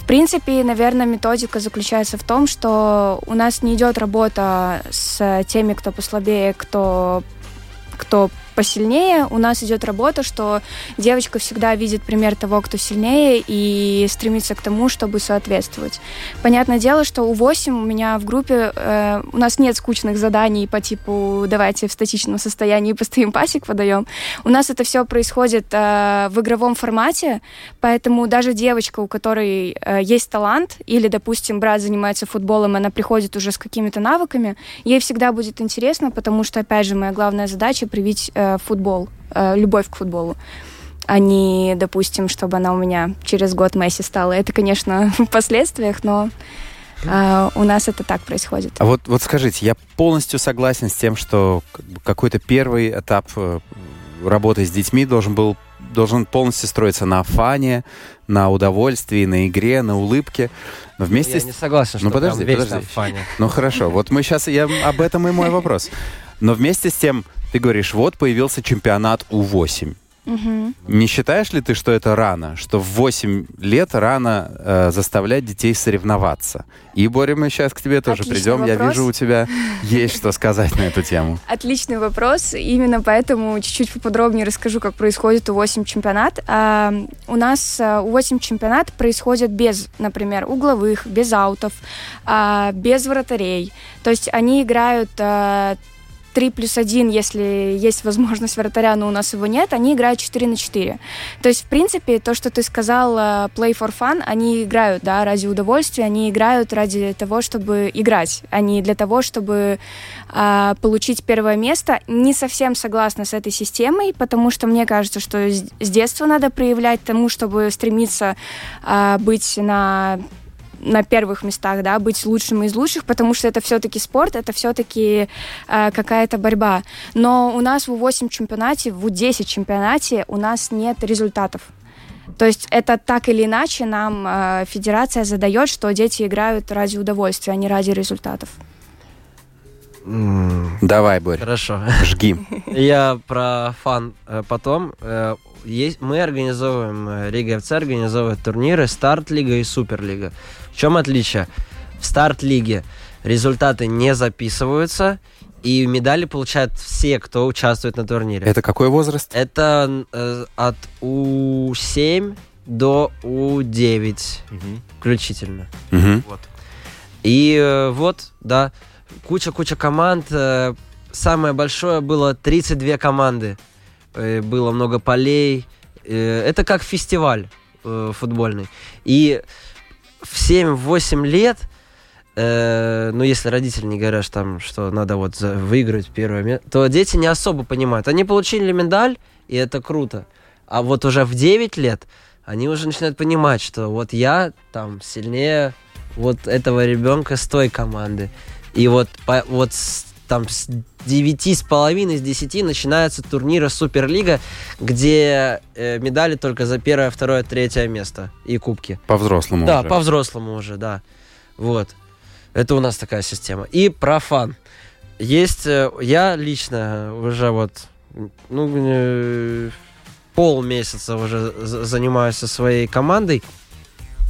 В принципе, наверное, методика заключается в том, что у нас не идет работа с теми, кто послабее, кто, кто посильнее, у нас идет работа, что девочка всегда видит пример того, кто сильнее, и стремится к тому, чтобы соответствовать. Понятное дело, что у 8 у меня в группе э, у нас нет скучных заданий по типу давайте в статичном состоянии постоим пасик подаем. У нас это все происходит э, в игровом формате, поэтому даже девочка, у которой э, есть талант, или, допустим, брат занимается футболом, она приходит уже с какими-то навыками, ей всегда будет интересно, потому что, опять же, моя главная задача привить э, футбол, э, любовь к футболу а не, допустим, чтобы она у меня через год Месси стала. Это, конечно, [laughs] в последствиях, но э, у нас это так происходит. А вот, вот скажите, я полностью согласен с тем, что какой-то первый этап работы с детьми должен был должен полностью строиться на фане, на удовольствии, на игре, на улыбке. Но вместе Я с- не согласен, что Ну, подожди, прям весь подожди. на фане. Ну хорошо, вот мы сейчас, я об этом и мой вопрос. Но вместе с тем, ты говоришь, вот появился чемпионат У8. Мгм. Не считаешь ли ты, что это рано? Что в 8 лет рано э, заставлять детей соревноваться? И, Боря, мы сейчас к тебе тоже Отличный придем. Я вопрос. вижу, у тебя есть что сказать на эту тему. Отличный вопрос. Именно поэтому чуть-чуть поподробнее расскажу, как происходит У8 чемпионат. А, у нас а, У8 чемпионат происходит без, например, угловых, без аутов, а, без вратарей. То есть они играют а, 3 плюс 1, если есть возможность вратаря, но у нас его нет, они играют 4 на 4. То есть, в принципе, то, что ты сказал, а, play for fun, они играют, да, ради удовольствия, они играют ради того, чтобы играть, а не для того, чтобы а, получить первое место. Не совсем согласна с этой системой, потому что мне кажется, что с детства надо проявлять тому, чтобы стремиться а, быть на на первых местах, да, быть лучшим из лучших, потому что это все-таки спорт, это все-таки какая-то борьба. Но у нас в У8 чемпионате, в У10 чемпионате у нас нет результатов. То есть это так или иначе нам э, федерация задает, что дети играют ради удовольствия, а не ради результатов. Давай, Боря, Хорошо. жги. [laughs] Я про фан э, потом. Э, Есть, мы организовываем, э, Рига ФЦ организовывает турниры Старт-лига и Суперлига. В чем отличие? В Старт-лиге результаты не записываются, и медали получают все, кто участвует на турнире. Это какой возраст? Это э, от У7 до У9 включительно. Мгм. И э, вот, да, куча-куча команд. э, самое большое было 32 команды. Э, было много полей. Э, это как фестиваль э, футбольный. И в 7-8 лет, э, ну, если родители не говорят, что там, что надо вот выиграть первое место, то дети не особо понимают. Они получили медаль, и это круто. А вот уже в 9 лет они уже начинают понимать, что вот я там сильнее вот этого ребенка с той команды. И вот, по- вот с- там с 9 с половиной, с 10 начинаются турниры Суперлига, где э, медали только за первое, второе, третье место и кубки. По-взрослому Да, уже. по-взрослому уже, да. Вот. Это у нас такая система. И про фан. Есть, э, я лично уже вот, ну, э, полмесяца уже за- занимаюсь со своей командой.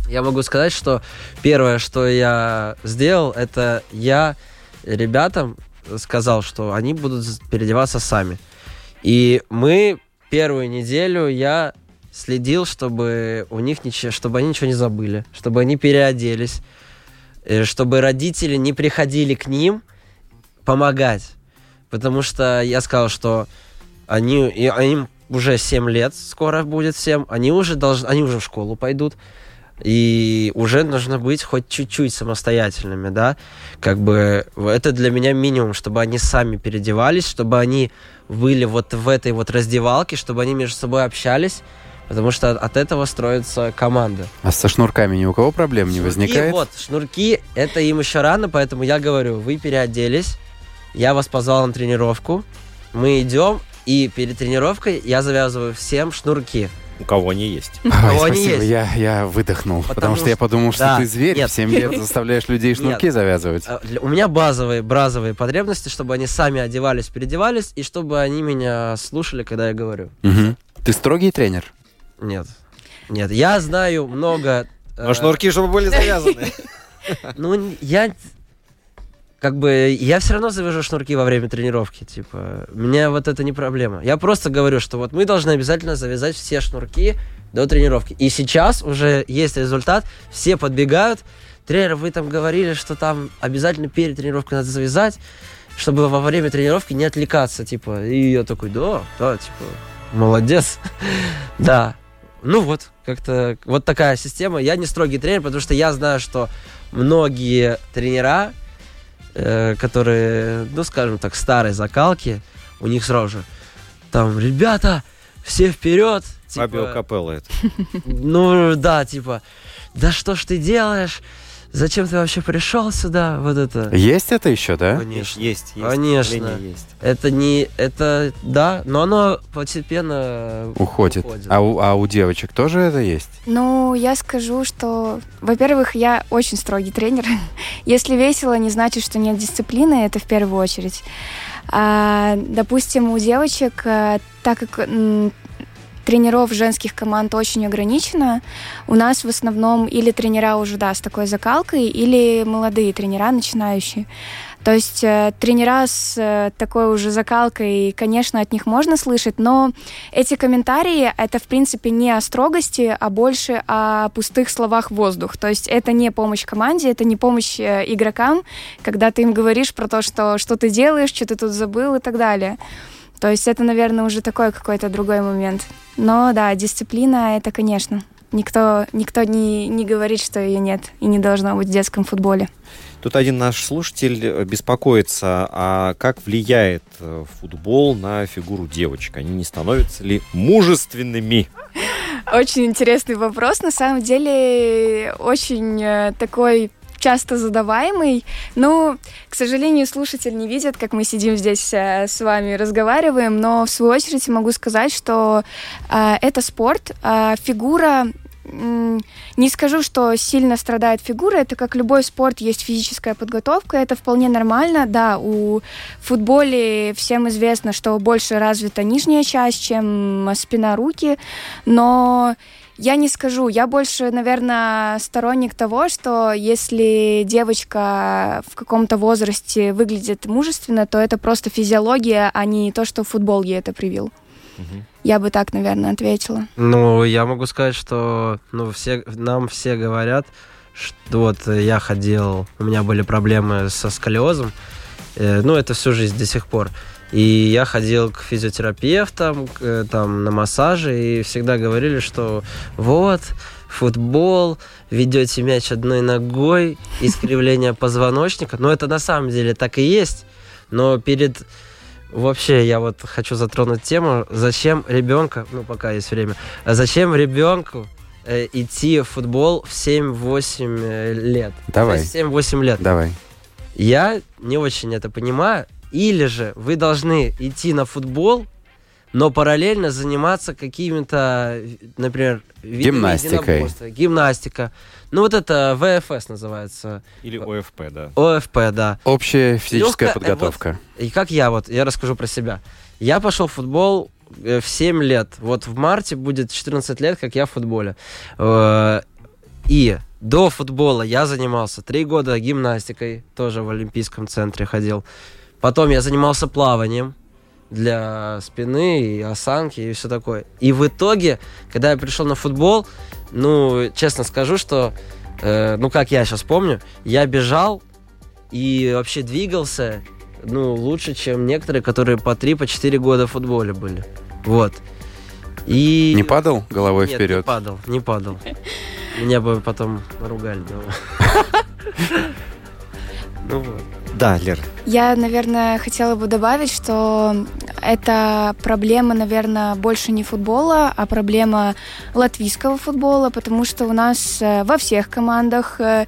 Я могу сказать, что первое, что я сделал, это я ребятам сказал, что они будут переодеваться сами. И мы первую неделю я следил, чтобы у них ничего, чтобы они ничего не забыли, чтобы они переоделись, э, чтобы родители не приходили к ним помогать. Потому что я сказал, что они, и им уже 7 лет скоро будет всем, они уже должны, они уже в школу пойдут, и уже нужно быть хоть чуть-чуть самостоятельными, да, как бы это для меня минимум, чтобы они сами переодевались, чтобы они были вот в этой вот раздевалке, чтобы они между собой общались, потому что от этого строится команда. А со шнурками ни у кого проблем не Шнурки, возникает? вот, шнурки, это им еще рано, поэтому я говорю, вы переоделись, я вас позвал на тренировку, мы идем, и перед тренировкой я завязываю всем шнурки. У кого они есть. Ой, кого они спасибо, есть. я, я выдохнул, потому, Потому что я что- подумал, что Да, ты зверь, нет. в 7 лет заставляешь людей шнурки Нет. завязывать. А, У меня базовые, базовые потребности, чтобы они сами одевались, переодевались, и чтобы они меня слушали, когда я говорю. Мгм. Ты строгий тренер? Нет. Нет, я знаю много... э, Но шнурки, чтобы были завязаны. [laughs] Ну, я... как бы я все равно завяжу шнурки во время тренировки, типа, мне вот это не проблема. Я просто говорю, что вот мы должны обязательно завязать все шнурки до тренировки. И сейчас уже есть результат, все подбегают, тренер, вы там говорили, что там обязательно перед тренировкой надо завязать, чтобы во время тренировки не отвлекаться, типа, и я такой, да, да, типа, молодец, [laughs] да. Ну вот, как-то вот такая система. Я не строгий тренер, потому что я знаю, что многие тренера, э, которые, ну, скажем так, старой закалки, у них сразу же там, ребята, все вперед. Типа, Фабио Капелло это. [laughs] ну, да, типа, да что ж ты делаешь? Зачем ты вообще пришел сюда? Вот это. Есть это еще, да? Конечно. Есть, есть. Конечно. Есть. Это не... Это... Да, но оно постепенно Уходит. уходит. А у, а у девочек тоже это есть? Ну, я скажу, что, во-первых, я очень строгий тренер. [laughs] Если весело, не значит, что нет дисциплины, это в первую очередь. А, допустим, у девочек, э, так как тренеров женских команд очень ограничено, у нас в основном или тренера уже, да, с такой закалкой, или молодые тренера, начинающие. То есть э, тренера с э, такой уже закалкой, конечно, от них можно слышать, но эти комментарии это в принципе не о строгости, а больше о пустых словах воздух. То есть это не помощь команде, это не помощь э, игрокам, когда ты им говоришь про то, что что ты делаешь, что ты тут забыл и так далее. То есть это, наверное, уже такой какой-то другой момент. Но да, дисциплина это, конечно. Никто, никто не, не говорит, что ее нет и не должно быть в детском футболе. Тут один наш слушатель э, беспокоится, а как влияет э, футбол на фигуру девочек? Они не становятся ли мужественными? Очень интересный вопрос. На самом деле, очень э, такой часто задаваемый. Но, к сожалению, слушатель не видит, как мы сидим здесь э, с вами разговариваем. Но, в свою очередь, могу сказать, что э, это спорт. Э, фигура не скажу, что сильно страдает фигура, это как любой спорт, есть физическая подготовка, это вполне нормально, да, у футболе всем известно, что больше развита нижняя часть, чем спина, руки, но я не скажу, я больше, наверное, сторонник того, что если девочка в каком-то возрасте выглядит мужественно, то это просто физиология, а не то, что футбол ей это привил. Я бы так, наверное, ответила. Ну, я могу сказать, что ну, все, нам все говорят, что вот я ходил, у меня были проблемы со сколиозом, э, ну, это всю жизнь до сих пор. И я ходил к физиотерапевтам, к, э, там, на массажи, и всегда говорили, что вот, футбол, ведете мяч одной ногой, искривление позвоночника. Но это на самом деле так и есть. Но перед Вообще, я вот хочу затронуть тему, зачем ребенка, ну, пока есть время, а зачем ребенку э, идти в футбол в 7-8 э, лет? Давай. То есть 7-8 лет. Давай. Я не очень это понимаю. Или же вы должны идти на футбол, но параллельно заниматься какими-то, например, Гимнастикой. Гимнастика. Ну, вот это ВФС называется. Или ОФП, да. ОФП, да. Общая физическая Лёгкая, э, подготовка. И как я вот, я расскажу про себя. Я пошел в футбол э, в 7 лет. Вот в марте будет 14 лет, как я в футболе. Э, И до футбола я занимался 3 года гимнастикой, тоже в Олимпийском центре ходил. Потом я занимался плаванием для спины и осанки и все такое. И в итоге, когда я пришел на футбол, ну, честно скажу, что, э, ну, как я сейчас помню, я бежал и вообще двигался, ну, лучше, чем некоторые, которые по 3, по 4 года в футболе были. Вот. И... Не падал головой Нет, вперед? не падал, не падал. Меня бы потом ругали дома. [laughs] Ну вот. Да, Лер. Я, наверное, хотела бы добавить, что это проблема, наверное, больше не футбола, а проблема латвийского футбола, потому что у нас э, во всех командах э,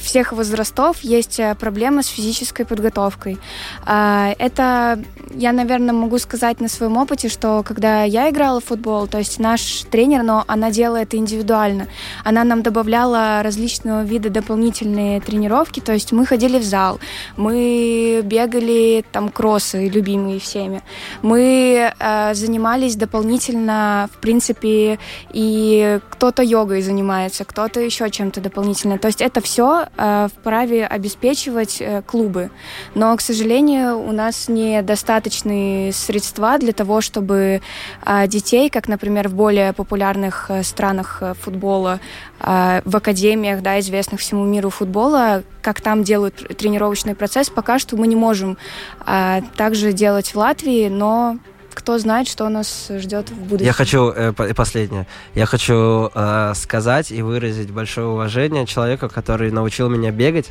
всех возрастов есть э, проблема с физической подготовкой. А, Это, я, наверное, могу сказать на своем опыте, что когда я играла в футбол, то есть наш тренер, но она делала это индивидуально. Она нам добавляла различного вида дополнительные тренировки, то есть мы ходили в зал, мы бегали там кроссы, любимые всеми. Мы э, занимались дополнительно, в принципе, и кто-то йогой занимается, кто-то еще чем-то дополнительно. То есть это все э, вправе обеспечивать э, клубы. Но, к сожалению, у нас недостаточные средства для того, чтобы э, детей, как, например, в более популярных э, странах э, футбола, э, в академиях, да, известных всему миру футбола, как там делают тренировочный процесс, пока что мы не можем э, также делать в Латвии, но кто знает, что нас ждет в будущем. Я хочу, э, по- последнее, я хочу э, сказать и выразить большое уважение человеку, который научил меня бегать,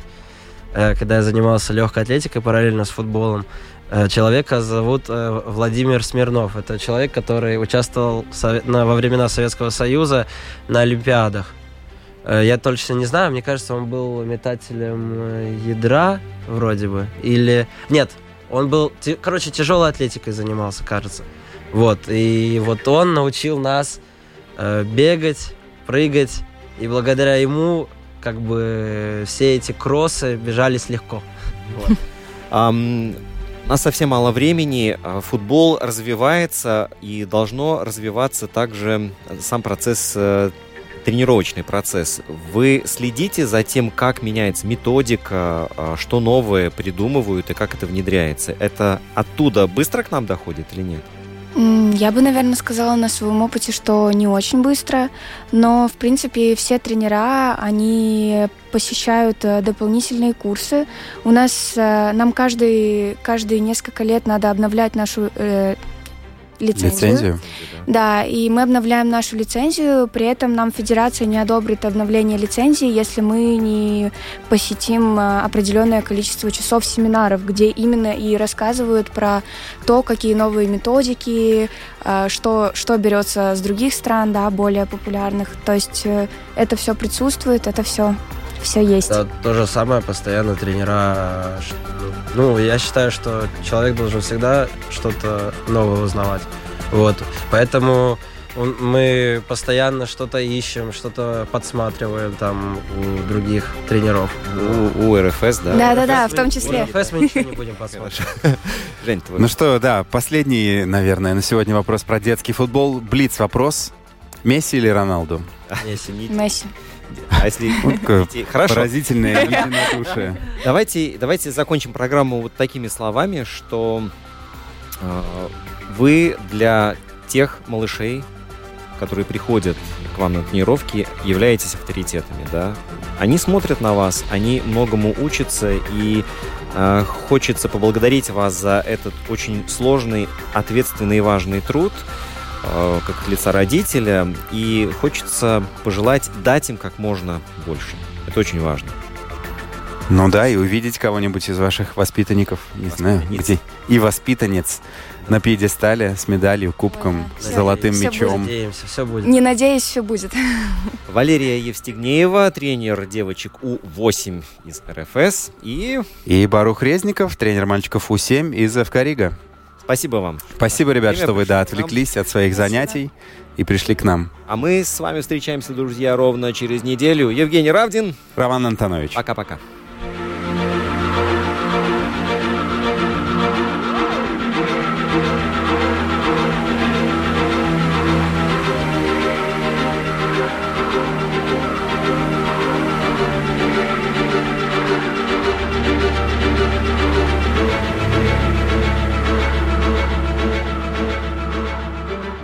э, когда я занимался легкой атлетикой параллельно с футболом. Э, человека зовут э, Владимир Смирнов. Это человек, который участвовал во времена Советского Союза на Олимпиадах. Э, Я точно не знаю, мне кажется, он был метателем э, ядра, вроде бы. Или... Нет, он был... Короче, тяжелой атлетикой занимался, кажется. Вот, и вот он научил нас э, бегать, прыгать, и благодаря ему как бы все эти кроссы бежались легко. [laughs] У нас совсем мало времени. а, Футбол развивается и должно развиваться также сам процесс, тренировочный процесс. Вы следите за тем, как меняется методика, а, что новое придумывают и как это внедряется. Это оттуда быстро к нам доходит или нет? Я бы, наверное, сказала на своем опыте, что не очень быстро, но, в принципе, все тренера, они посещают э, дополнительные курсы. У нас, э, нам каждый, каждые несколько лет надо обновлять нашу э, лицензию. Лицензию? Да, и мы обновляем нашу лицензию, при этом нам федерация не одобрит обновление лицензии, если мы не посетим э, определенное количество часов семинаров, где именно и рассказывают про то, какие новые методики, э, что, что берется с других стран, да, более популярных. То есть э, это все присутствует, это все, все есть. Это то же самое постоянно тренера. Ну, я считаю, что человек должен всегда что-то новое узнавать. Вот. Поэтому он- мы постоянно что-то ищем, что-то подсматриваем там у других тренеров. У, у РФС, да? Да-да-да, в том числе. У РФС мы ничего не будем посмотреть. [laughs] Жень, твой Ну что, да, последний, наверное, на сегодня вопрос про детский футбол. Блиц вопрос. Месси или Роналду? Не- Месси. А если... Детей. Хорошо. Поразительное единодушие. [laughs] Давайте, давайте закончим программу вот такими словами, что э, вы для тех малышей, которые приходят к вам на тренировки, являетесь авторитетами, да? Они смотрят на вас, они многому учатся, и э, хочется поблагодарить вас за этот очень сложный, ответственный и важный труд, как от лица родителя, и хочется пожелать дать им как можно больше. Это очень важно. Ну да, и увидеть кого-нибудь из ваших воспитанников, не знаю, где. И воспитанец на пьедестале с медалью, кубком, с Всё, золотым всё мечом. Надеемся, все будет. Не надеюсь, все будет. [laughs] Валерия Евстигнеева, тренер девочек У8 из РФС. И И Барух Резников, тренер мальчиков У7 из ФК Рига. Спасибо вам. Спасибо, ребят, Время что вы, да, отвлеклись от своих занятий и пришли к нам. А мы с вами встречаемся, друзья, ровно через неделю. Евгений Равдин. Роман Антонович. Пока-пока.